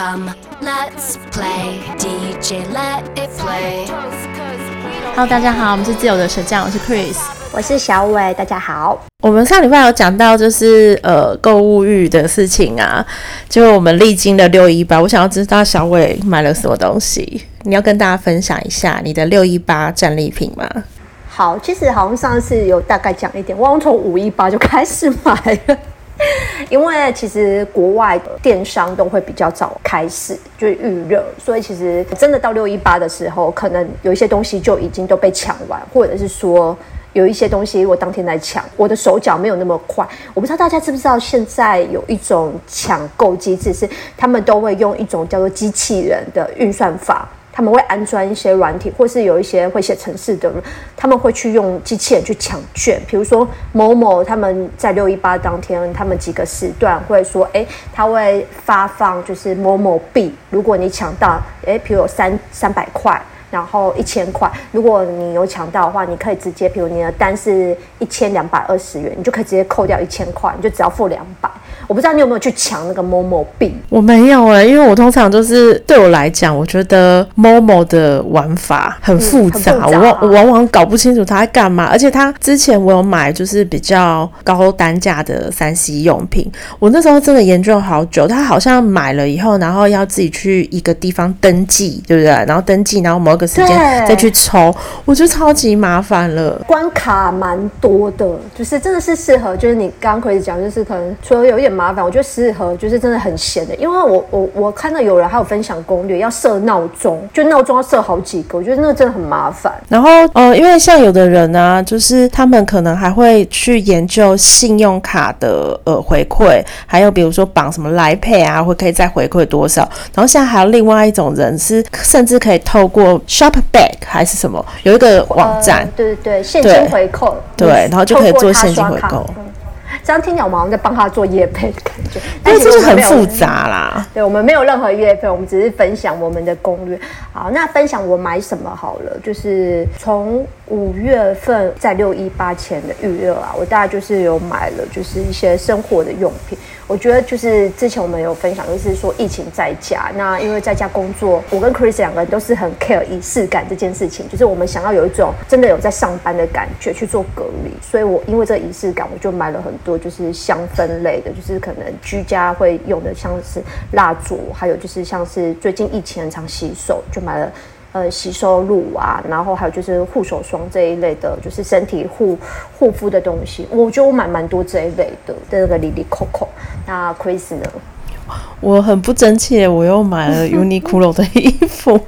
Come, let's play DJ, let it play. Hello，大家好，我们是自由的神匠，我是 Chris，我是小伟，大家好。我们上礼拜有讲到就是呃购物欲的事情啊，就我们历经了六一八，我想要知道小伟买了什么东西，你要跟大家分享一下你的六一八战利品吗？好，其实好像上次有大概讲一点，我好像从五一八就开始买了。因为其实国外的电商都会比较早开始就是预热，所以其实真的到六一八的时候，可能有一些东西就已经都被抢完，或者是说有一些东西我当天在抢，我的手脚没有那么快。我不知道大家知不知道，现在有一种抢购机制，是他们都会用一种叫做机器人的运算法。他们会安装一些软体，或是有一些会写程式的人，他们会去用机器人去抢券。比如说某某他们在六一八当天，他们几个时段会说，哎，他会发放就是某某币，如果你抢到，哎，比如有三三百块，然后一千块，如果你有抢到的话，你可以直接，比如你的单是一千两百二十元，你就可以直接扣掉一千块，你就只要付两百。我不知道你有没有去抢那个 Momo 币？我没有哎、欸，因为我通常就是对我来讲，我觉得 Momo 的玩法很复杂，嗯、复杂啊、我我往往搞不清楚它在干嘛。而且它之前我有买就是比较高单价的三 C 用品，我那时候真的研究好久。它好像买了以后，然后要自己去一个地方登记，对不对？然后登记，然后某个时间再去抽，我觉得超级麻烦了，关卡蛮多的，就是真的是适合，就是你刚刚可以讲，就是可能除了有一点。麻烦，我觉得适合就是真的很闲的，因为我我我看到有人还有分享攻略，要设闹钟，就闹钟要设好几个，我觉得那个真的很麻烦。然后呃，因为像有的人呢、啊，就是他们可能还会去研究信用卡的呃回馈，还有比如说绑什么 Line Pay 啊，会可以再回馈多少。然后现在还有另外一种人是，甚至可以透过 Shopback 还是什么，有一个网站，呃、对对对，现金回扣，对，然后就可以做现金回扣。这样听起来我们好像在帮他做业配的感觉，但是就是很复杂啦。对，我们没有任何业配，我们只是分享我们的攻略。好，那分享我买什么好了，就是从五月份在六一八前的预热啊，我大概就是有买了，就是一些生活的用品。我觉得就是之前我们有分享，就是说疫情在家，那因为在家工作，我跟 Chris 两个人都是很 care 仪式感这件事情，就是我们想要有一种真的有在上班的感觉去做隔离，所以我因为这个仪式感，我就买了很多就是香氛类的，就是可能居家会用的，像是蜡烛，还有就是像是最近疫情很常洗手，就买了。呃，洗手露啊，然后还有就是护手霜这一类的，就是身体护护肤的东西。我觉得我买蛮多这一类的，这个里里扣扣。那 Chris 呢？我很不争气，我又买了 Uniqlo 的衣服，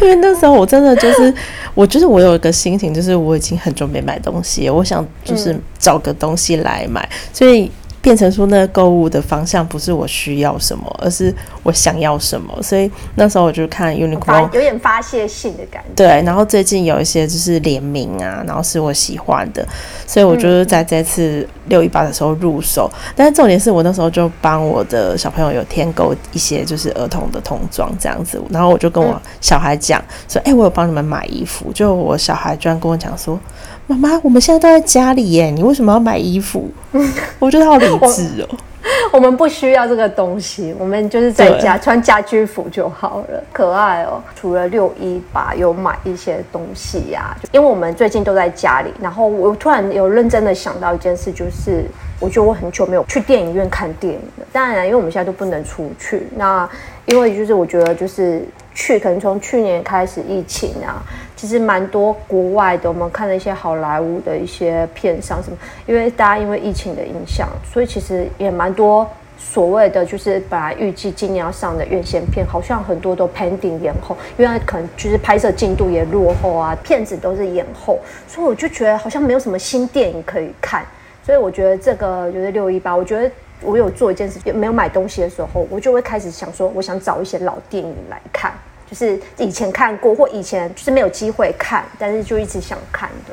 因为那时候我真的就是，我觉得我有一个心情，就是我已经很久没买东西，我想就是找个东西来买，嗯、所以。变成说那个购物的方向不是我需要什么，而是我想要什么。所以那时候我就看 Uniqlo，有点发泄性的感觉。对，然后最近有一些就是联名啊，然后是我喜欢的，所以我就是在这次六一八的时候入手。嗯、但是重点是我那时候就帮我的小朋友有添购一些就是儿童的童装这样子，然后我就跟我小孩讲说：“哎、欸，我有帮你们买衣服。”就我小孩居然跟我讲说。妈妈，我们现在都在家里耶，你为什么要买衣服？我觉得好理智哦。我们不需要这个东西，我们就是在家穿家居服就好了，可爱哦。除了六一吧有买一些东西呀、啊，因为我们最近都在家里，然后我突然有认真的想到一件事，就是我觉得我很久没有去电影院看电影了。当然，因为我们现在都不能出去，那因为就是我觉得就是。去可能从去年开始疫情啊，其实蛮多国外的，我们看了一些好莱坞的一些片商什么，因为大家因为疫情的影响，所以其实也蛮多所谓的就是本来预计今年要上的院线片，好像很多都 pending 延后，因为可能就是拍摄进度也落后啊，片子都是延后，所以我就觉得好像没有什么新电影可以看，所以我觉得这个就是六一八，我觉得。我有做一件事，没有买东西的时候，我就会开始想说，我想找一些老电影来看，就是以前看过或以前就是没有机会看，但是就一直想看的，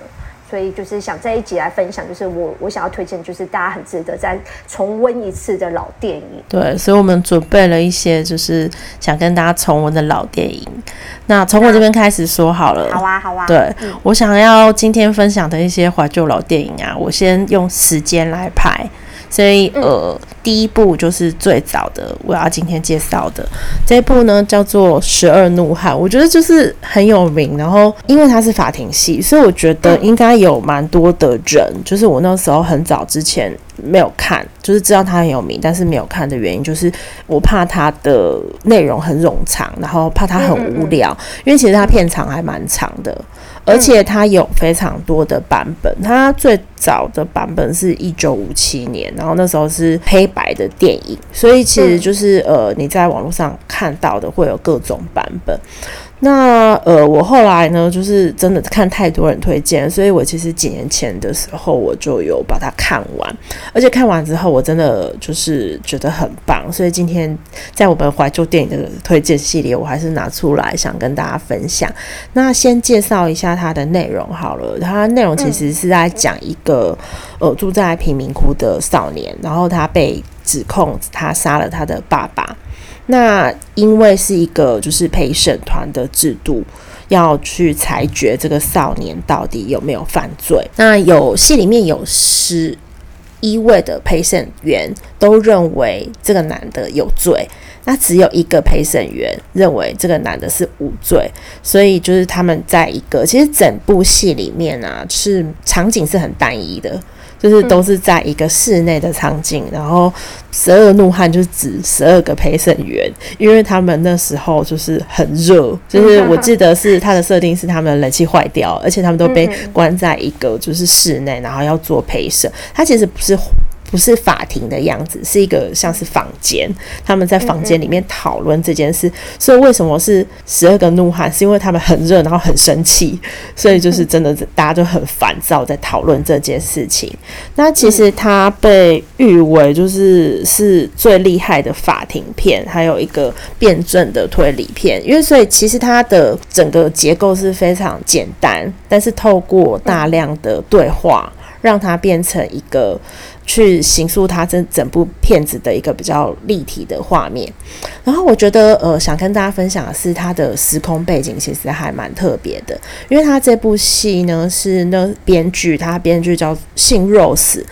所以就是想在一集来分享，就是我我想要推荐，就是大家很值得再重温一次的老电影。对，所以我们准备了一些，就是想跟大家重温的老电影。那从我这边开始说好了。好啊，好啊。对，嗯，我想要今天分享的一些怀旧老电影啊，我先用时间来排。所以呃，第一部就是最早的我要今天介绍的这一部呢，叫做《十二怒汉》，我觉得就是很有名。然后因为它是法庭戏，所以我觉得应该有蛮多的人，就是我那时候很早之前没有看，就是知道它很有名，但是没有看的原因就是我怕它的内容很冗长，然后怕它很无聊，因为其实它片长还蛮长的。而且它有非常多的版本，它最早的版本是一九五七年，然后那时候是黑白的电影，所以其实就是呃你在网络上看到的会有各种版本。那呃，我后来呢，就是真的看太多人推荐，所以我其实几年前的时候我就有把它看完，而且看完之后我真的就是觉得很棒，所以今天在我们怀旧电影的推荐系列，我还是拿出来想跟大家分享。那先介绍一下它的内容好了，它内容其实是在讲一个呃住在贫民窟的少年，然后他被指控他杀了他的爸爸。那因为是一个就是陪审团的制度，要去裁决这个少年到底有没有犯罪。那有戏里面有十一位的陪审员都认为这个男的有罪，那只有一个陪审员认为这个男的是无罪。所以就是他们在一个其实整部戏里面啊，是场景是很单一的。就是都是在一个室内的场景，然后十二怒汉就是指十二个陪审员，因为他们那时候就是很热，就是我记得是他的设定是他们的冷气坏掉，而且他们都被关在一个就是室内，然后要做陪审。他其实不是。不是法庭的样子，是一个像是房间，他们在房间里面讨论这件事。所以为什么是十二个怒汉？是因为他们很热，然后很生气，所以就是真的，大家都很烦躁，在讨论这件事情。那其实他被誉为就是是最厉害的法庭片，还有一个辩证的推理片。因为所以其实它的整个结构是非常简单，但是透过大量的对话，让它变成一个。去形塑它整整部片子的一个比较立体的画面，然后我觉得呃，想跟大家分享的是它的时空背景其实还蛮特别的，因为它这部戏呢是那编剧，他编剧叫姓 Rose，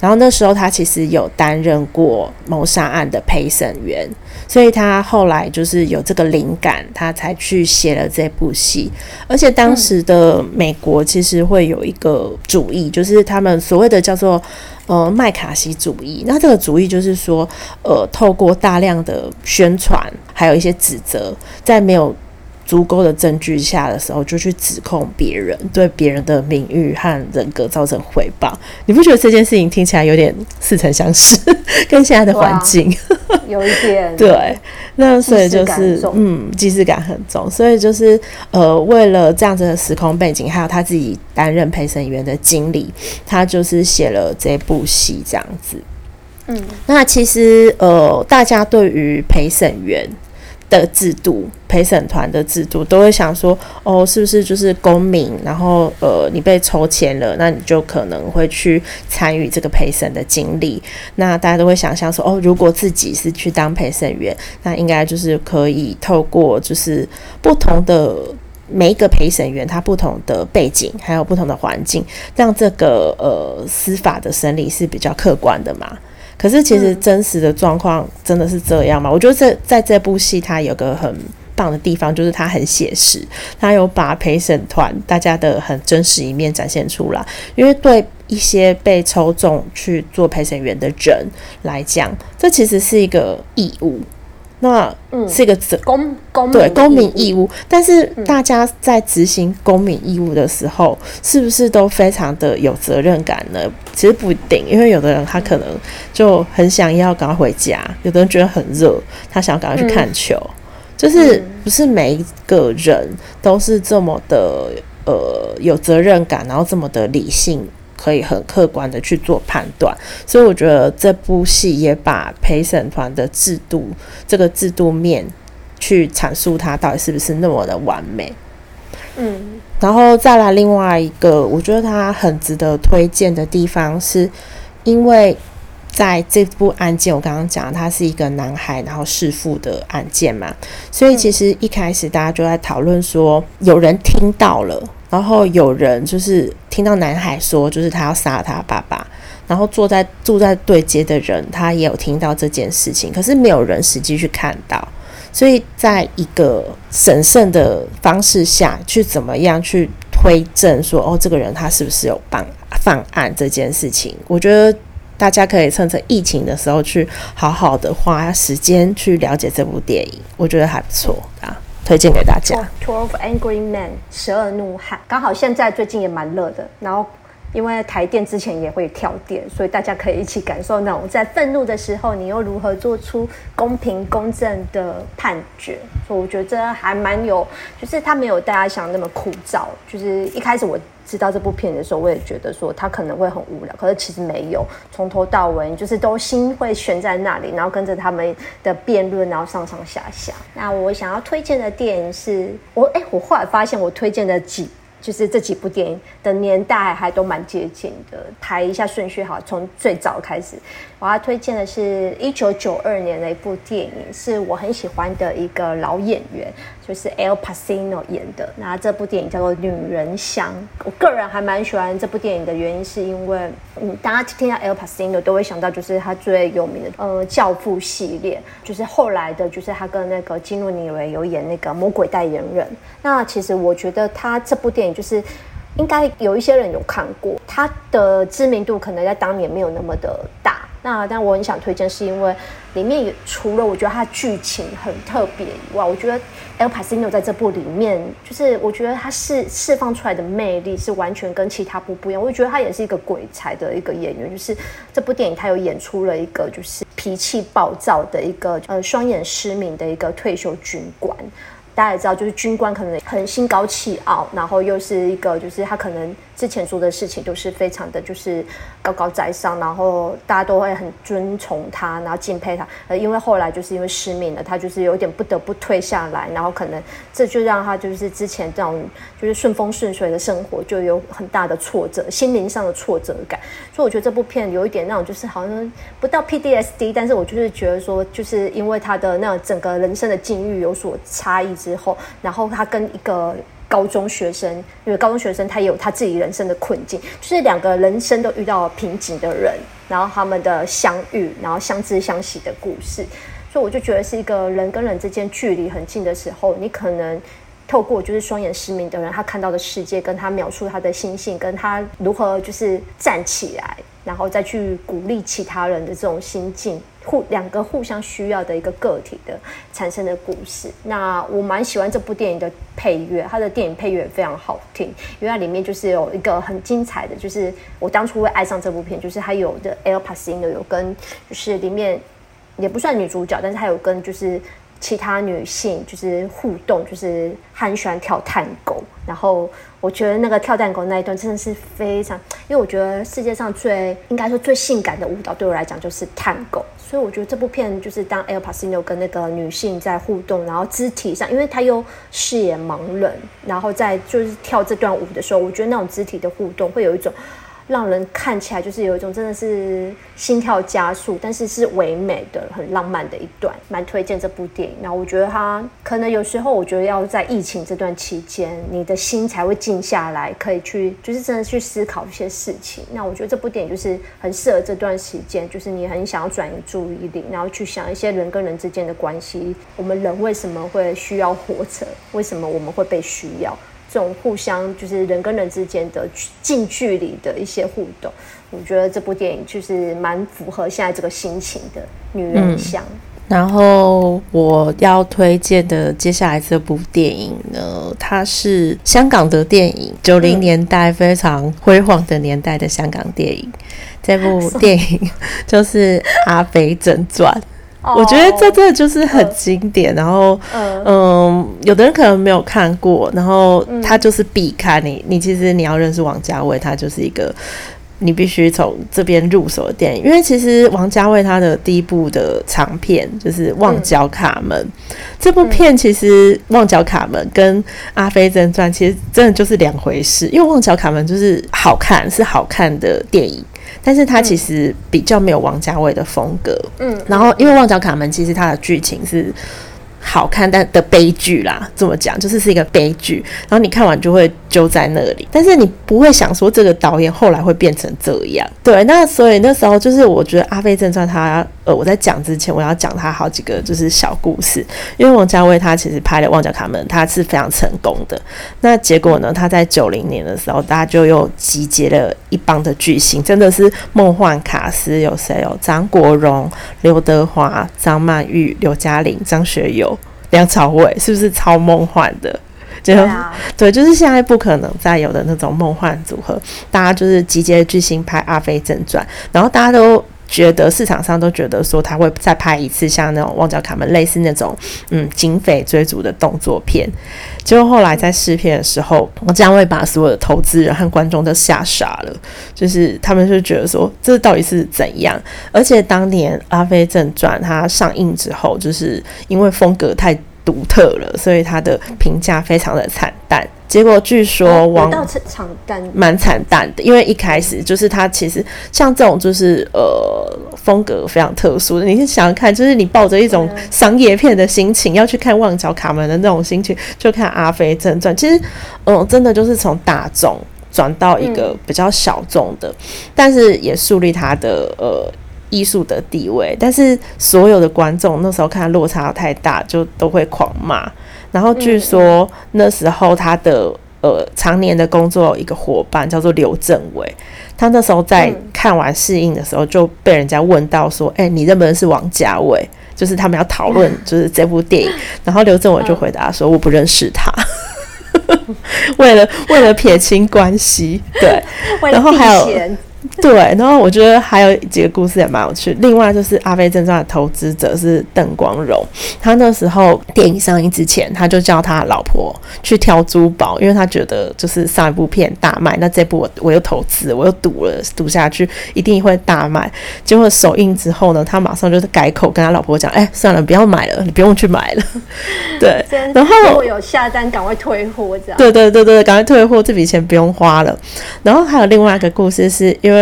然后那时候他其实有担任过谋杀案的陪审员。所以他后来就是有这个灵感，他才去写了这部戏。而且当时的美国其实会有一个主义，就是他们所谓的叫做呃麦卡锡主义。那这个主义就是说，呃，透过大量的宣传，还有一些指责，在没有足够的证据下的时候，就去指控别人，对别人的名誉和人格造成诽谤。你不觉得这件事情听起来有点似曾相识，跟现在的环境 有一点？对，那所以就是嗯，既视感很重。所以就是呃，为了这样子的时空背景，还有他自己担任陪审员的经历，他就是写了这部戏这样子。嗯，那其实呃，大家对于陪审员的制度，陪审团的制度，都会想说，哦，是不是就是公民？然后，呃，你被抽签了，那你就可能会去参与这个陪审的经历。那大家都会想象说，哦，如果自己是去当陪审员，那应该就是可以透过就是不同的每一个陪审员他不同的背景，还有不同的环境，让这个呃司法的审理是比较客观的嘛。可是，其实真实的状况真的是这样吗？我觉得这在这部戏，它有个很棒的地方，就是它很写实，它有把陪审团大家的很真实一面展现出来。因为对一些被抽中去做陪审员的人来讲，这其实是一个义务。那是一个责公公对公民义务，但是大家在执行公民义务的时候，是不是都非常的有责任感呢？其实不一定，因为有的人他可能就很想要赶快回家，有的人觉得很热，他想要赶快去看球，就是不是每一个人都是这么的呃有责任感，然后这么的理性。可以很客观的去做判断，所以我觉得这部戏也把陪审团的制度这个制度面去阐述它到底是不是那么的完美。嗯，然后再来另外一个，我觉得它很值得推荐的地方，是因为在这部案件，我刚刚讲它是一个男孩然后弑父的案件嘛，所以其实一开始大家就在讨论说，有人听到了。然后有人就是听到男孩说，就是他要杀他爸爸，然后坐在住在对街的人，他也有听到这件事情，可是没有人实际去看到。所以，在一个审慎的方式下去，怎么样去推证说，哦，这个人他是不是有犯犯案这件事情？我觉得大家可以趁着疫情的时候去好好的花时间去了解这部电影，我觉得还不错啊，推荐给大家。Twelve Angry Men，十二怒汉，刚好现在最近也蛮热的，然后。因为台电之前也会跳电，所以大家可以一起感受那种在愤怒的时候，你又如何做出公平公正的判决。所以我觉得这还蛮有，就是他没有大家想那么枯燥。就是一开始我知道这部片的时候，我也觉得说他可能会很无聊，可是其实没有，从头到尾就是都心会悬在那里，然后跟着他们的辩论，然后上上下下。那我想要推荐的电影是我哎，我后来发现我推荐的几。就是这几部电影的年代还都蛮接近的，排一下顺序好，从最早开始。我要推荐的是一九九二年的一部电影，是我很喜欢的一个老演员，就是 Al Pacino 演的。那这部电影叫做《女人香》。我个人还蛮喜欢这部电影的原因，是因为嗯，大家听到 Al Pacino 都会想到就是他最有名的呃《教父》系列，就是后来的，就是他跟那个基努李维有演那个《魔鬼代言人》。那其实我觉得他这部电影就是应该有一些人有看过，他的知名度可能在当年没有那么的大。那但我很想推荐，是因为里面也除了我觉得它剧情很特别以外，我觉得 El Pacino 在这部里面，就是我觉得他释释放出来的魅力是完全跟其他部不一样。我觉得他也是一个鬼才的一个演员，就是这部电影他有演出了一个就是脾气暴躁的一个呃双眼失明的一个退休军官。大家也知道，就是军官可能很心高气傲，然后又是一个就是他可能。之前做的事情都是非常的就是高高在上，然后大家都会很尊崇他，然后敬佩他。呃，因为后来就是因为失明了，他就是有点不得不退下来，然后可能这就让他就是之前这种就是顺风顺水的生活就有很大的挫折，心灵上的挫折感。所以我觉得这部片有一点那种就是好像不到 P D S D，但是我就是觉得说，就是因为他的那种整个人生的境遇有所差异之后，然后他跟一个。高中学生，因为高中学生他也有他自己人生的困境，就是两个人生都遇到瓶颈的人，然后他们的相遇，然后相知相惜的故事，所以我就觉得是一个人跟人之间距离很近的时候，你可能透过就是双眼失明的人他看到的世界，跟他描述他的心性，跟他如何就是站起来，然后再去鼓励其他人的这种心境。互两个互相需要的一个个体的产生的故事。那我蛮喜欢这部电影的配乐，它的电影配乐非常好听，因为它里面就是有一个很精彩的，就是我当初会爱上这部片，就是它有的 Al Pasino 有跟就是里面也不算女主角，但是它有跟就是。其他女性就是互动，就是很喜欢跳探戈。然后我觉得那个跳探戈那一段真的是非常，因为我觉得世界上最应该说最性感的舞蹈对我来讲就是探戈。所以我觉得这部片就是当 Al Pacino 跟那个女性在互动，然后肢体上，因为他又视野盲人，然后在就是跳这段舞的时候，我觉得那种肢体的互动会有一种。让人看起来就是有一种真的是心跳加速，但是是唯美的、很浪漫的一段，蛮推荐这部电影。然后我觉得它可能有时候，我觉得要在疫情这段期间，你的心才会静下来，可以去就是真的去思考一些事情。那我觉得这部电影就是很适合这段时间，就是你很想要转移注意力，然后去想一些人跟人之间的关系。我们人为什么会需要活着？为什么我们会被需要？这种互相就是人跟人之间的近距离的一些互动，我觉得这部电影就是蛮符合现在这个心情的女人像。嗯，然后我要推荐的接下来这部电影呢，它是香港的电影，九零年代非常辉煌的年代的香港电影。这部 电影 就是《阿飞正传》。我觉得这这就是很经典，然后嗯，有的人可能没有看过，然后他就是必看。你你其实你要认识王家卫，他就是一个你必须从这边入手的电影，因为其实王家卫他的第一部的长片就是《旺角卡门》，这部片其实《旺角卡门》跟《阿飞正传》其实真的就是两回事，因为《旺角卡门》就是好看，是好看的电影。但是它其实比较没有王家卫的风格，嗯，然后因为《旺角卡门》其实它的剧情是好看，但的悲剧啦，这么讲就是是一个悲剧。然后你看完就会揪在那里，但是你不会想说这个导演后来会变成这样。对，那所以那时候就是我觉得《阿飞正传》他呃，我在讲之前我要讲他好几个就是小故事，因为王家卫他其实拍了《旺角卡门》他是非常成功的。那结果呢，他在九零年的时候，大家就又集结了一帮的巨星，真的是梦幻卡司，有谁？有张国荣、刘德华、张曼玉、刘嘉玲、张学友、梁朝伟，是不是超梦幻的？就，对，就是现在不可能再有的那种梦幻组合，大家就是集结巨星拍《阿飞正传》，然后大家都觉得市场上都觉得说他会再拍一次像那种《旺角卡门》类似那种嗯警匪追逐的动作片，结果后来在试片的时候，王家卫把所有的投资人和观众都吓傻了，就是他们就觉得说这到底是怎样？而且当年《阿飞正传》它上映之后，就是因为风格太独特了，所以他的评价非常的惨淡。结果据说王蛮惨淡的，因为一开始就是他其实像这种就是呃风格非常特殊的。你是想想看，就是你抱着一种商业片的心情要去看《旺角卡门》的那种心情，就看《阿飞正传》。其实嗯、呃，真的就是从大众转到一个比较小众的，但是也树立他的呃。艺术的地位，但是所有的观众那时候看落差太大，就都会狂骂。然后据说那时候他的呃常年的工作一个伙伴叫做刘镇伟，他那时候在看完试映的时候就被人家问到说：“哎、欸，你认不认识王家卫？”就是他们要讨论 就是这部电影，然后刘镇伟就回答说：“我不认识他。”为了为了撇清关系，对，然后还有。对，然后我觉得还有几个故事也蛮有趣。另外就是《阿飞正传》的投资者是邓光荣，他那时候电影上映之前，他就叫他老婆去挑珠宝，因为他觉得就是上一部片大卖，那这部我我又投资，我又赌了，赌下去一定会大卖。结果首映之后呢，他马上就是改口跟他老婆讲：“哎，算了，不要买了，你不用去买了。”对，然后如果有下单，赶快退货这样。对对对对，赶快退货，这笔钱不用花了。然后还有另外一个故事是因为。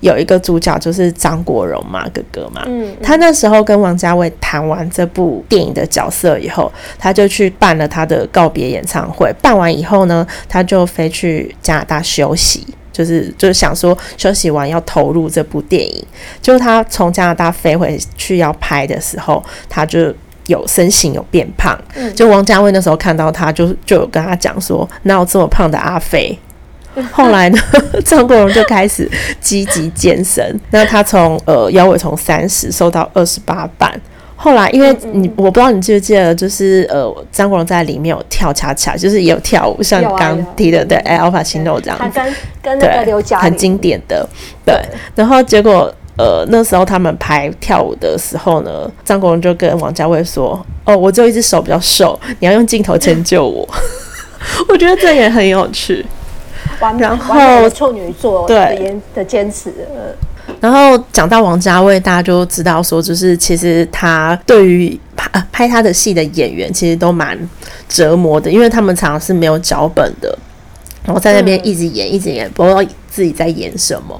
有一个主角就是张国荣嘛，哥哥嘛，嗯，嗯，他那时候跟王家卫谈完这部电影的角色以后，他就去办了他的告别演唱会。办完以后呢，他就飞去加拿大休息，就是就是想说休息完要投入这部电影。就他从加拿大飞回去要拍的时候，他就有身形有变胖。嗯，就王家卫那时候看到他就，就就有跟他讲说：“哪有这么胖的阿飞？” 后来呢，张国荣就开始积极健身。那他从呃腰围从三十瘦到二十八磅。后来因为你我不知道你记不记得，就是呃张国荣在里面有跳恰恰，就是也有跳舞，像刚提的对，哎，Al Pacino 这样子。他跟跟那个刘嘉很经典的对。然后结果呃那时候他们拍跳舞的时候呢，张国荣就跟王家卫说：“哦，我只有一只手比较瘦，你要用镜头迁就我。” 我觉得这也很有趣。然后处女座对。的坚持，然后讲到王家卫，大家就知道说，就是其实他对于拍拍他的戏的演员，其实都蛮折磨的，因为他们常常是没有脚本的，然后在那边一直演，一直演，不知道自己在演什么。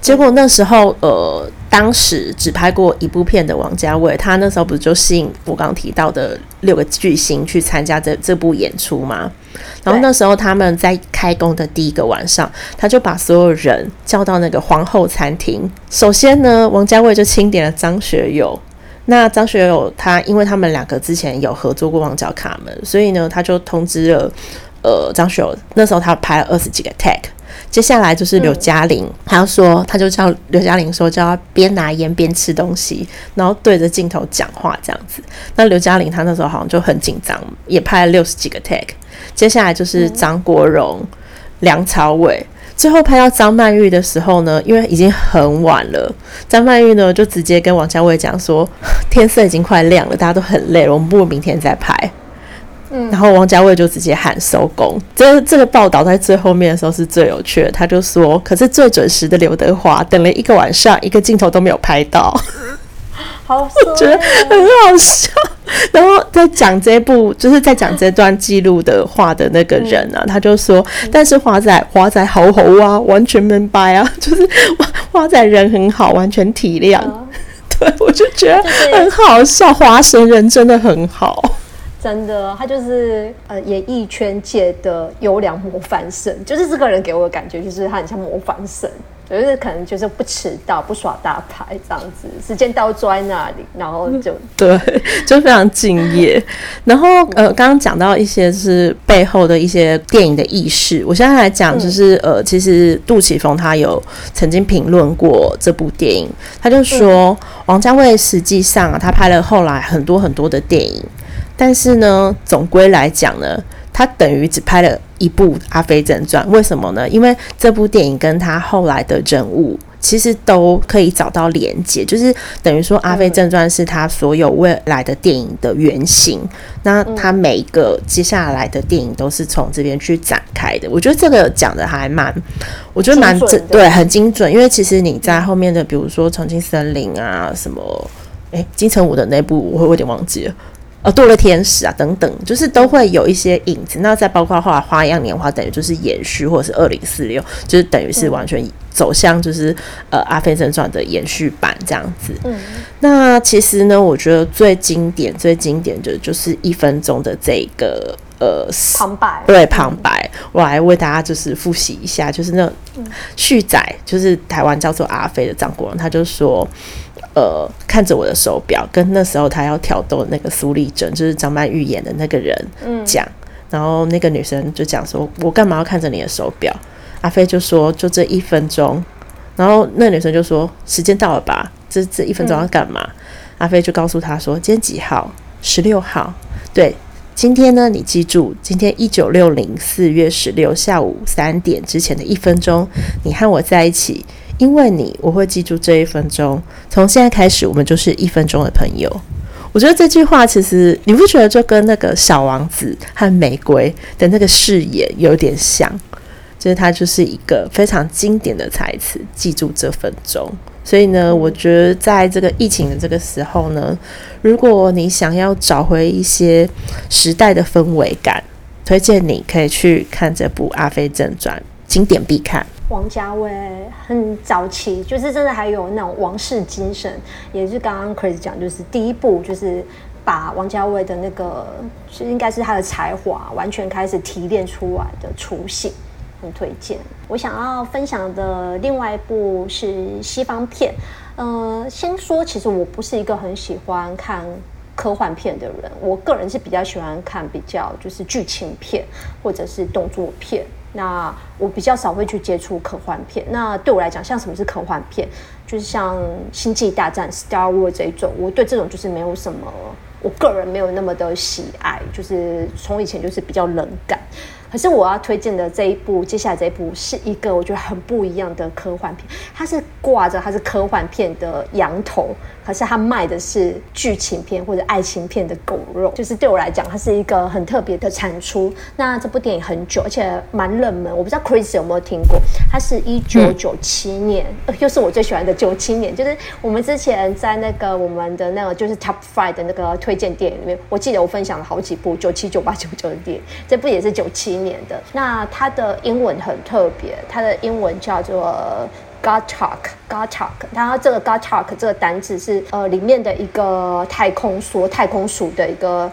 结果那时候，呃，当时只拍过一部片的王家卫，他那时候不是就吸引我刚刚提到的六个巨星去参加这这部演出吗？然后那时候他们在开工的第一个晚上，他就把所有人叫到那个皇后餐厅。首先呢，王家卫就清点了张学友。那张学友他因为他们两个之前有合作过《旺角卡门》，所以呢，他就通知了呃张学友。那时候他拍了二十几个 take。接下来就是刘嘉玲，他要说他就叫刘嘉玲说，叫他边拿烟边吃东西，然后对着镜头讲话这样子。那刘嘉玲她那时候好像就很紧张，也拍了六十几个 take。接下来就是张国荣、嗯、梁朝伟，最后拍到张曼玉的时候呢，因为已经很晚了，张曼玉呢就直接跟王家卫讲说，天色已经快亮了，大家都很累了，我们不如明天再拍。嗯，然后王家卫就直接喊收工。这这个报道在最后面的时候是最有趣的，他就说，可是最准时的刘德华等了一个晚上，一个镜头都没有拍到。好，我觉得很好笑。然后在讲这部，就是在讲这段记录的话的那个人啊，嗯、他就说：“但是华仔，华仔好好啊，完全明白啊，就是 华仔人很好，完全体谅。嗯” 对，我就觉得很好笑，华神人真的很好。真的，他就是呃演艺圈界的优良模范生，就是这个人给我的感觉就是他很像模范生。就是可能就是不迟到、不耍大牌这样子，时间到坐在那里，然后就对，就非常敬业。然后呃，刚刚讲到一些是背后的一些电影的意识，我现在来讲就是呃，其实杜琪峰他有曾经评论过这部电影，他就说王家卫实际上啊，他拍了后来很多很多的电影，但是呢，总归来讲呢。他等于只拍了一部《阿飞正传》，为什么呢？因为这部电影跟他后来的人物其实都可以找到连接，就是等于说《阿飞正传》是他所有未来的电影的原型。那他每一个接下来的电影都是从这边去展开的。我觉得这个讲的还蛮，我觉得蛮准，对，很精准。因为其实你在后面的，比如说《重庆森林》啊，什么，哎，金城武的那部，我会有点忘记了。呃，堕落天使啊，等等，就是都会有一些影子。那再包括后来《花样年华》，等于就是延续，或者是二零四六，就是等于是完全走向就是呃《阿飞正传》的延续版这样子。嗯，那其实呢，我觉得最经典、最经典的就是一分钟的这个呃旁白，对旁白，我来为大家就是复习一下，就是那续载，就是台湾叫做阿飞的张国荣，他就说。呃，看着我的手表，跟那时候他要挑逗那个苏丽珍，就是张曼玉演的那个人讲，嗯、然后那个女生就讲说：“我干嘛要看着你的手表？”阿飞就说：“就这一分钟。”然后那女生就说：“时间到了吧？这这一分钟要干嘛？”嗯、阿飞就告诉他说：“今天几号？十六号。对，今天呢，你记住，今天一九六零四月十六下午三点之前的一分钟，你和我在一起。”因为你，我会记住这一分钟。从现在开始，我们就是一分钟的朋友。我觉得这句话其实，你不觉得就跟那个小王子和玫瑰的那个誓言有点像？就是它就是一个非常经典的台词，记住这分钟。所以呢，我觉得在这个疫情的这个时候呢，如果你想要找回一些时代的氛围感，推荐你可以去看这部《阿飞正传》，经典必看。王家卫很早期，就是真的还有那种王室精神，也是刚刚 Chris 讲，就是第一部就是把王家卫的那个，是应该是他的才华完全开始提炼出来的雏形，很推荐。我想要分享的另外一部是西方片，呃，先说，其实我不是一个很喜欢看科幻片的人，我个人是比较喜欢看比较就是剧情片或者是动作片。那我比较少会去接触科幻片。那对我来讲，像什么是科幻片？就是像《星际大战》（Star Wars） 这一种，我对这种就是没有什么，我个人没有那么的喜爱，就是从以前就是比较冷感。可是我要推荐的这一部，接下来这一部是一个我觉得很不一样的科幻片，它是挂着它是科幻片的羊头，可是它卖的是剧情片或者爱情片的狗肉，就是对我来讲，它是一个很特别的产出。那这部电影很久，而且蛮冷门，我不知道 Chris 有没有听过？它是一九九七年，又是我最喜欢的九七年，就是我们之前在那个我们的那个就是 Top Five 的那个推荐电影里面，我记得我分享了好几部九七、九八、九九的电影，这部也是九七今年的。那它的英文很特别，它的英文叫做。Gotthalk，Gotthalk，然后这个 Gotthalk 这个单字是呃里面的一个太空梭、太空鼠的一个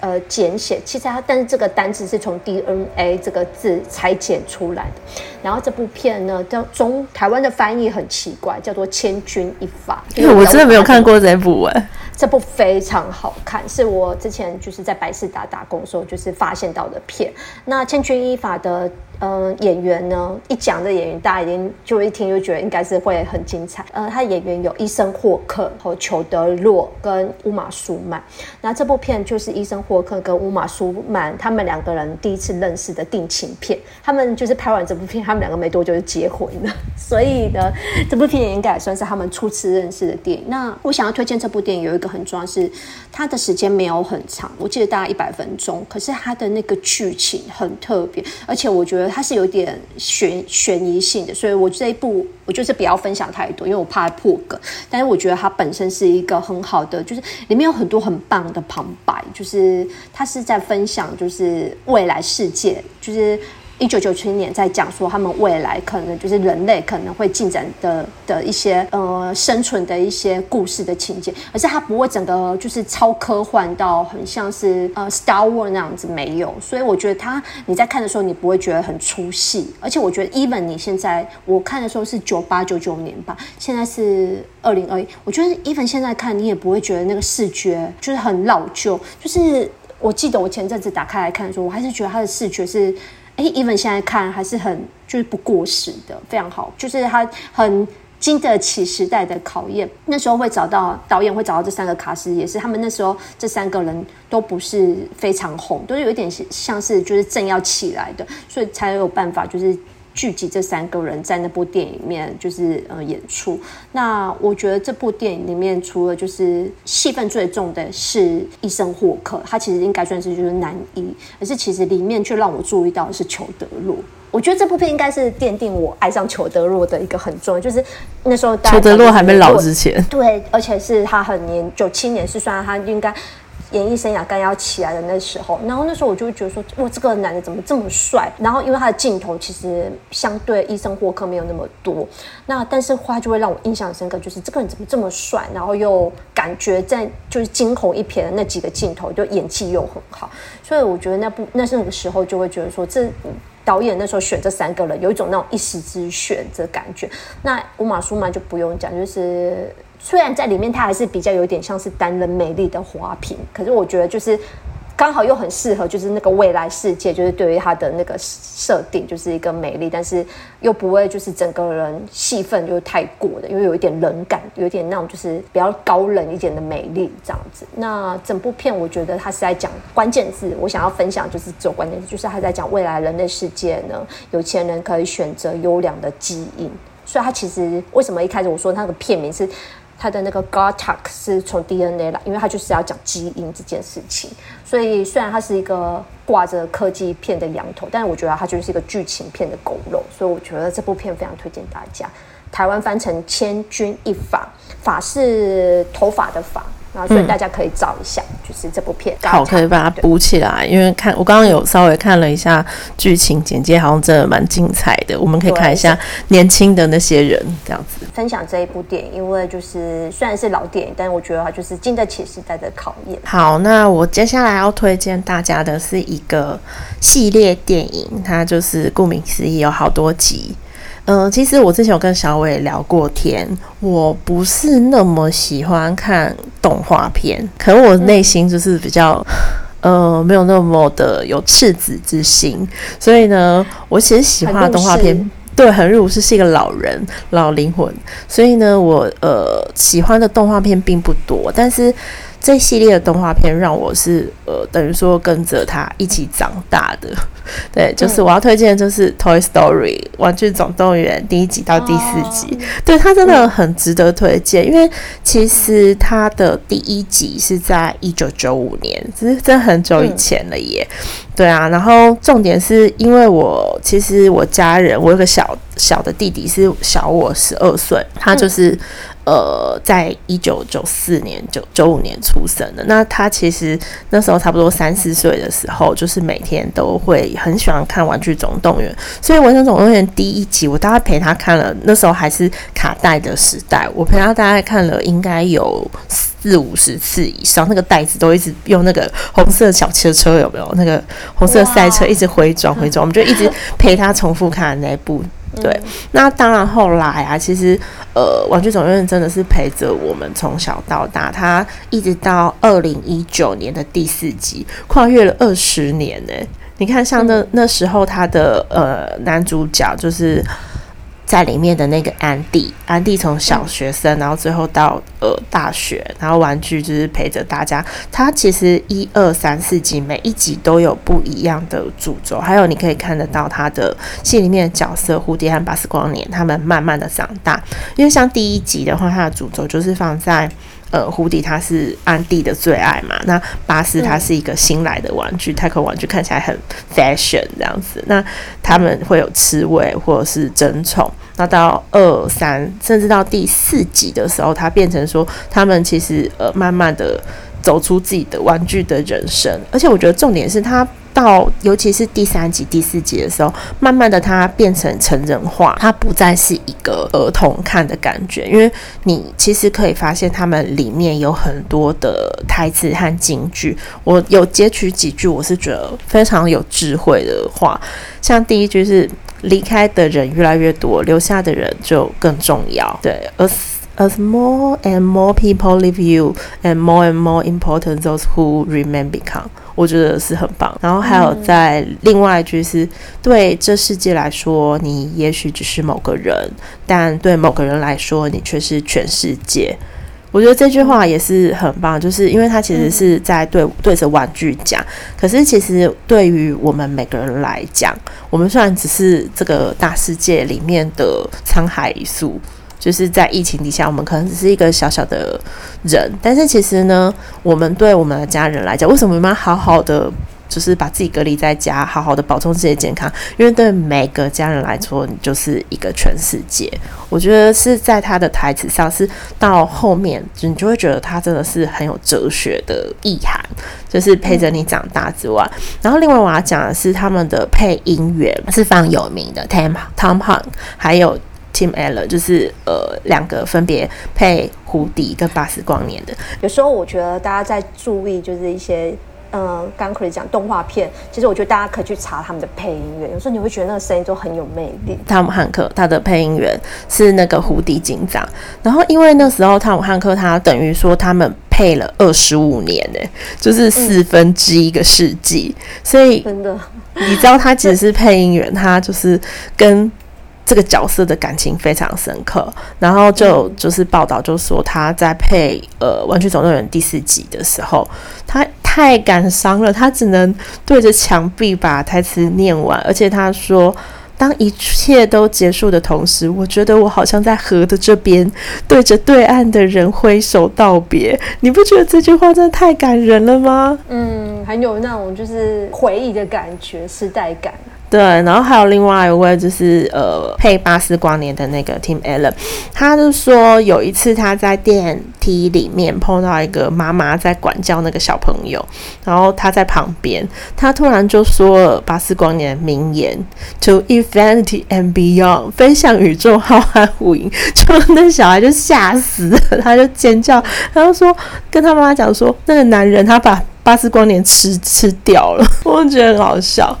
呃简写。其实它，但是这个单字是从 DNA 这个字裁剪出来的。然后这部片呢，叫中台湾的翻译很奇怪，叫做《千钧一发》。因 为我真的没有看过这部哎。这部非常好看，是我之前就是在百事达打工的时候就是发现到的片。那《千钧一发》的。嗯、演员呢，一讲这演员，大家已经就一听就觉得应该是会很精彩。呃，他演员有伊森霍克和裘德洛跟乌玛舒曼。那这部片就是伊森霍克跟乌玛舒曼他们两个人第一次认识的定情片。他们就是拍完这部片，他们两个没多久就结婚了。所以呢，这部片也应该也算是他们初次认识的电影。那我想要推荐这部电影，有一个很重要是，它的时间没有很长，我记得大概一百分钟。可是它的那个剧情很特别，而且我觉得。它是有点悬悬疑性的，所以我这一部我就是不要分享太多，因为我怕破梗。但是我觉得它本身是一个很好的，就是里面有很多很棒的旁白，就是它是在分享，就是未来世界，就是一九九七年在讲说他们未来可能就是人类可能会进展的的一些呃生存的一些故事的情节，而是它不会整个就是超科幻到很像是呃 Star War 那样子没有，所以我觉得它你在看的时候你不会觉得很出戏，而且我觉得 even 你现在我看的时候是九八九九年吧，现在是二零二一，我觉得 even 现在看你也不会觉得那个视觉就是很老旧，就是我记得我前阵子打开来看的时候，我还是觉得它的视觉是。哎，even 现在看还是很就是不过时的，非常好，就是他很经得起时代的考验。那时候会找到导演，会找到这三个卡司，也是他们那时候这三个人都不是非常红，都是有一点像是就是正要起来的，所以才有办法就是。聚集这三个人在那部电影里面就是呃演出。那我觉得这部电影里面除了就是戏份最重的是医生霍克，他其实应该算是就是男一，可是其实里面却让我注意到的是裘德洛。我觉得这部片应该是奠定我爱上裘德洛的一个很重要，就是那时候裘德洛还没老之前，对，而且是他很年九七年是算他应该。演艺生涯刚要起来的那时候，然后那时候我就会觉得说，哇，这个男的怎么这么帅？然后因为他的镜头其实相对医生霍克没有那么多，那但是话就会让我印象深刻，就是这个人怎么这么帅？然后又感觉在就是惊鸿一瞥的那几个镜头，就演技又很好，所以我觉得那部那是那个时候就会觉得说，这导演那时候选这三个人有一种那种一时之选的感觉。那乌马苏曼就不用讲，就是。虽然在里面他还是比较有点像是单人美丽的花瓶，可是我觉得就是刚好又很适合，就是那个未来世界，就是对于他的那个设定，就是一个美丽，但是又不会就是整个人戏份就太过的，因为有一点冷感，有点那种就是比较高冷一点的美丽这样子。那整部片我觉得它是在讲关键字，我想要分享就是这种关键字，就是他在讲未来人类世界呢，有钱人可以选择优良的基因，所以他其实为什么一开始我说那个片名是。他的那个 GATAC 是从 DNA 来，因为他就是要讲基因这件事情。所以虽然它是一个挂着科技片的羊头，但是我觉得它就是一个剧情片的狗肉。所以我觉得这部片非常推荐大家。台湾翻成千钧一发，发是头发的发。啊，所以大家可以找一下，嗯、就是这部片，好，可以把它补起来。因为看我刚刚有稍微看了一下剧情简介，好像真的蛮精彩的。我们可以看一下年轻的那些人这样子。分享这一部电影，因为就是虽然是老电影，但是我觉得它就是经得起时代的考验。好，那我接下来要推荐大家的是一个系列电影，它就是顾名思义有好多集。嗯、呃，其实我之前有跟小伟聊过天，我不是那么喜欢看动画片，可能我内心就是比较，呃，没有那么的有赤子之心，所以呢，我其实喜欢的动画片，对，很入世，是一个老人老灵魂，所以呢，我呃喜欢的动画片并不多，但是。这系列的动画片让我是呃，等于说跟着他一起长大的，对，就是我要推荐的就是《Toy Story》玩具总动员第一集到第四集，哦、对，它真的很值得推荐，因为其实它的第一集是在一九九五年，其实真的很久以前了耶，对啊，然后重点是因为我其实我家人，我有个小小的弟弟是小我十二岁，他就是。呃，在一九九四年、九九五年出生的，那他其实那时候差不多三四岁的时候，就是每天都会很喜欢看《玩具总动员》，所以《玩具总动员》第一集我大概陪他看了，那时候还是卡带的时代，我陪他大概看了应该有四五十次以上，那个袋子都一直用那个红色小汽车，有没有？那个红色赛车一直回转回转，我们就一直 陪他重复看那一部。对，嗯、那当然后来啊，其实呃，玩具总动员真的是陪着我们从小到大，他一直到二零一九年的第四集，跨越了二十年呢。你看，像那那时候他的呃男主角就是。在里面的那个安迪，安迪从小学生，然后最后到呃大学，然后玩具就是陪着大家。他其实一二三四集每一集都有不一样的主轴，还有你可以看得到他的戏里面的角色蝴蝶和巴斯光年他们慢慢的长大。因为像第一集的话，它的主轴就是放在。呃，胡迪他是安迪的最爱嘛？那巴斯他是一个新来的玩具，太空玩具看起来很 fashion 这样子。那他们会有刺猬或者是争宠。那到二三甚至到第四集的时候，他变成说他们其实呃慢慢的走出自己的玩具的人生。而且我觉得重点是他。到尤其是第三集、第四集的时候，慢慢的它变成成人化，它不再是一个儿童看的感觉，因为你其实可以发现他们里面有很多的台词和金句。我有截取几句，我是觉得非常有智慧的话，像第一句是“离开的人越来越多，留下的人就更重要”。对而 as more and more people leave you, and more and more important those who remain become。我觉得是很棒，然后还有在另外一句是：对这世界来说，你也许只是某个人，但对某个人来说，你却是全世界。我觉得这句话也是很棒，就是因为它其实是在对对着玩具讲，可是其实对于我们每个人来讲，我们虽然只是这个大世界里面的沧海一粟。就是在疫情底下，我们可能只是一个小小的人，但是其实呢，我们对我们的家人来讲，为什么我们要好好的，就是把自己隔离在家，好好的保重自己的健康？因为对每个家人来说，你就是一个全世界。我觉得是在他的台词上，是到后面，你就会觉得他真的是很有哲学的意涵，就是陪着你长大之外，然后另外我要讲的是他们的配音员是非常有名的，Tom Tom Hanks 还有。Tim Allen 就是呃两个分别配胡迪跟巴斯光年的。有时候我觉得大家在注意就是一些嗯，刚刚可以讲动画片，其实我觉得大家可以去查他们的配音员。有时候你会觉得那个声音都很有魅力。汤姆汉克他的配音员是那个胡迪警长，然后因为那时候汤姆汉克他等于说他们配了二十五年呢，就是四分之一个世纪，嗯、所以真的你知道他其实是配音员，他就是跟。这个角色的感情非常深刻，然后就就是报道就说他在配呃《玩具总动员》第四集的时候，他太感伤了，他只能对着墙壁把台词念完，而且他说，当一切都结束的同时，我觉得我好像在河的这边对着对岸的人挥手道别。你不觉得这句话真的太感人了吗？嗯，很有那种就是回忆的感觉，时代感。对，然后还有另外一位就是呃配巴斯光年的那个 Tim Allen，他就说有一次他在电梯里面碰到一个妈妈在管教那个小朋友，然后他在旁边，他突然就说了巴斯光年的名言 “To infinity and beyond”，飞向宇宙浩瀚无垠，就那小孩就吓死了，他就尖叫，他就说跟他妈妈讲说那个男人他把巴斯光年吃吃掉了，我觉得很好笑。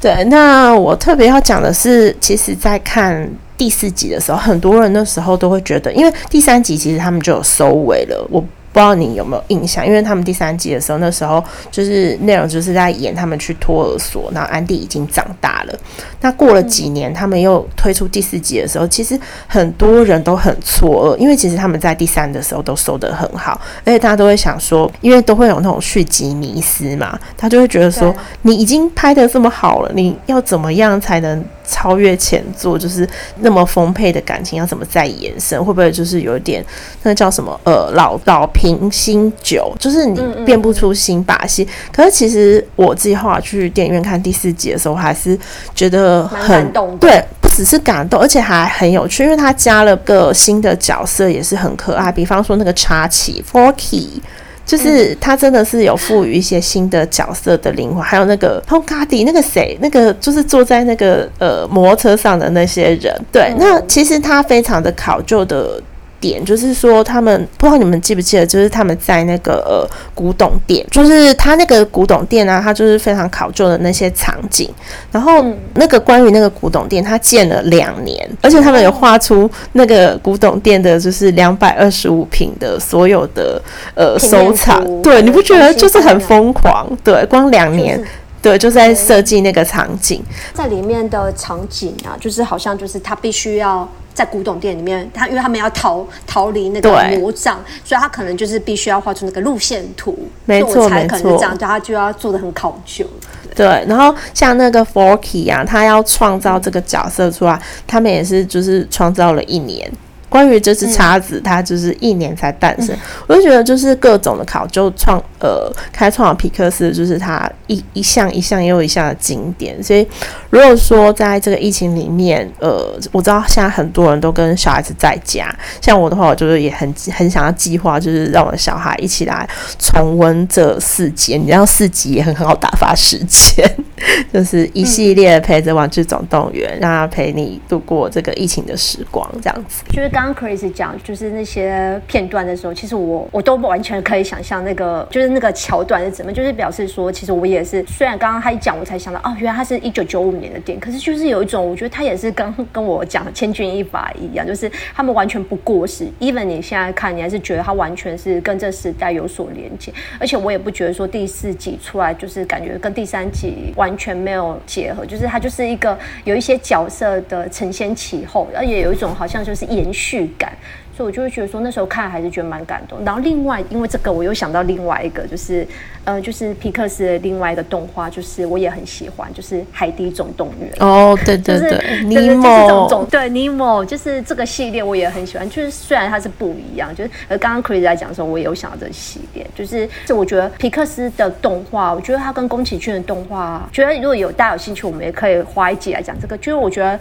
对，那我特别要讲的是，其实，在看第四集的时候，很多人那时候都会觉得，因为第三集其实他们就有收尾了，我。不知道你有没有印象？因为他们第三集的时候，那时候就是内容就是在演他们去托儿所，然后安迪已经长大了。那过了几年，他们又推出第四集的时候，其实很多人都很错愕，因为其实他们在第三的时候都收得很好，而且大家都会想说，因为都会有那种续集迷思嘛，他就会觉得说，你已经拍得这么好了，你要怎么样才能？超越前作，就是那么丰沛的感情，要怎么再延伸？会不会就是有一点那叫什么？呃，老老瓶新酒，就是你变不出新把戏。嗯嗯嗯。可是其实我自己后来去电影院看第四集的时候，还是觉得很感动。对，不只是感动，而且还很有趣，因为他加了个新的角色，也是很可爱。比方说那个插旗 Forky。就是他真的是有赋予一些新的角色的灵魂，还有那个 Pocahontas 那个谁，那个就是坐在那个呃摩托车上的那些人，对，那其实他非常的考究的。点就是说，他们不知道你们记不记得，就是他们在那个呃古董店，就是他那个古董店啊，他就是非常考究的那些场景。然后那个关于那个古董店，他建了两年，而且他们有画出那个古董店的，就是两百二十五平的所有的呃收藏。对，你不觉得就是很疯狂？对，光两年，对，就在设计那个场景，在里面的场景啊，就是好像就是他必须要。在古董店里面，他因为他们要逃逃离那个魔杖，所以他可能就是必须要画出那个路线图，没错没错，这样，他就要做的很考究。对，然后像那个 Forky 啊，他要创造这个角色出来，他们也是就是创造了一年。关于这只叉子，它就是一年才诞生，嗯、我就觉得就是各种的考究创呃开创了皮克斯，就是它一一项一项又一项的经典。所以如果说在这个疫情里面，呃，我知道现在很多人都跟小孩子在家，像我的话，我就是也很很想要计划，就是让我的小孩一起来重温这四集。你知道四集也很很好打发时间，就是一系列陪着玩具总动员，嗯、让他陪你度过这个疫情的时光，这样子。就是刚刚 Chris 讲，就是那些片段的时候，其实我我都完全可以想象那个，就是那个桥段是怎么，就是表示说，其实我也是，虽然刚刚他一讲，我才想到，哦，原来他是一九九五年的电影，可是就是有一种，我觉得他也是跟跟我讲千钧一发一样，就是他们完全不过时，even 你现在看，你还是觉得他完全是跟这时代有所连接，而且我也不觉得说第四集出来就是感觉跟第三集完全没有结合，就是它就是一个有一些角色的承先启后，而且有一种好像就是延续感。所以我就会觉得说，那时候看还是觉得蛮感动。然后另外，因为这个，我又想到另外一个，就是，呃，就是皮克斯的另外一个动画，就是我也很喜欢，就是《海底总动员》。哦，对对对，尼莫，对尼莫，就是这个系列我也很喜欢。就是虽然它是不一样，就是呃，刚刚 Chris 在讲的时候，我也有想到这个系列。就是，就我觉得皮克斯的动画，我觉得它跟宫崎骏的动画，觉得如果有大家有兴趣，我们也可以花一集来讲这个。就是我觉得。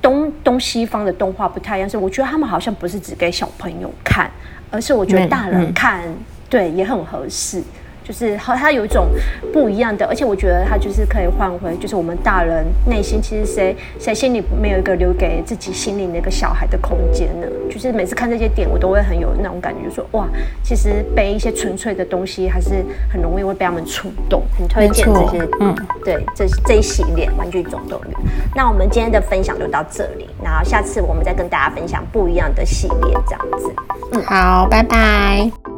东东西方的动画不太一样，是我觉得他们好像不是只给小朋友看，而是我觉得大人看，嗯嗯、对，也很合适。就是和它有一种不一样的，而且我觉得它就是可以换回，就是我们大人内心其实谁谁心里没有一个留给自己心里那个小孩的空间呢？就是每次看这些点，我都会很有那种感觉就，说哇，其实背一些纯粹的东西还是很容易会被他们触动。很推荐这些，嗯，对，这这一系列《玩具总动员》。那我们今天的分享就到这里，然后下次我们再跟大家分享不一样的系列，这样子。嗯，好，拜拜。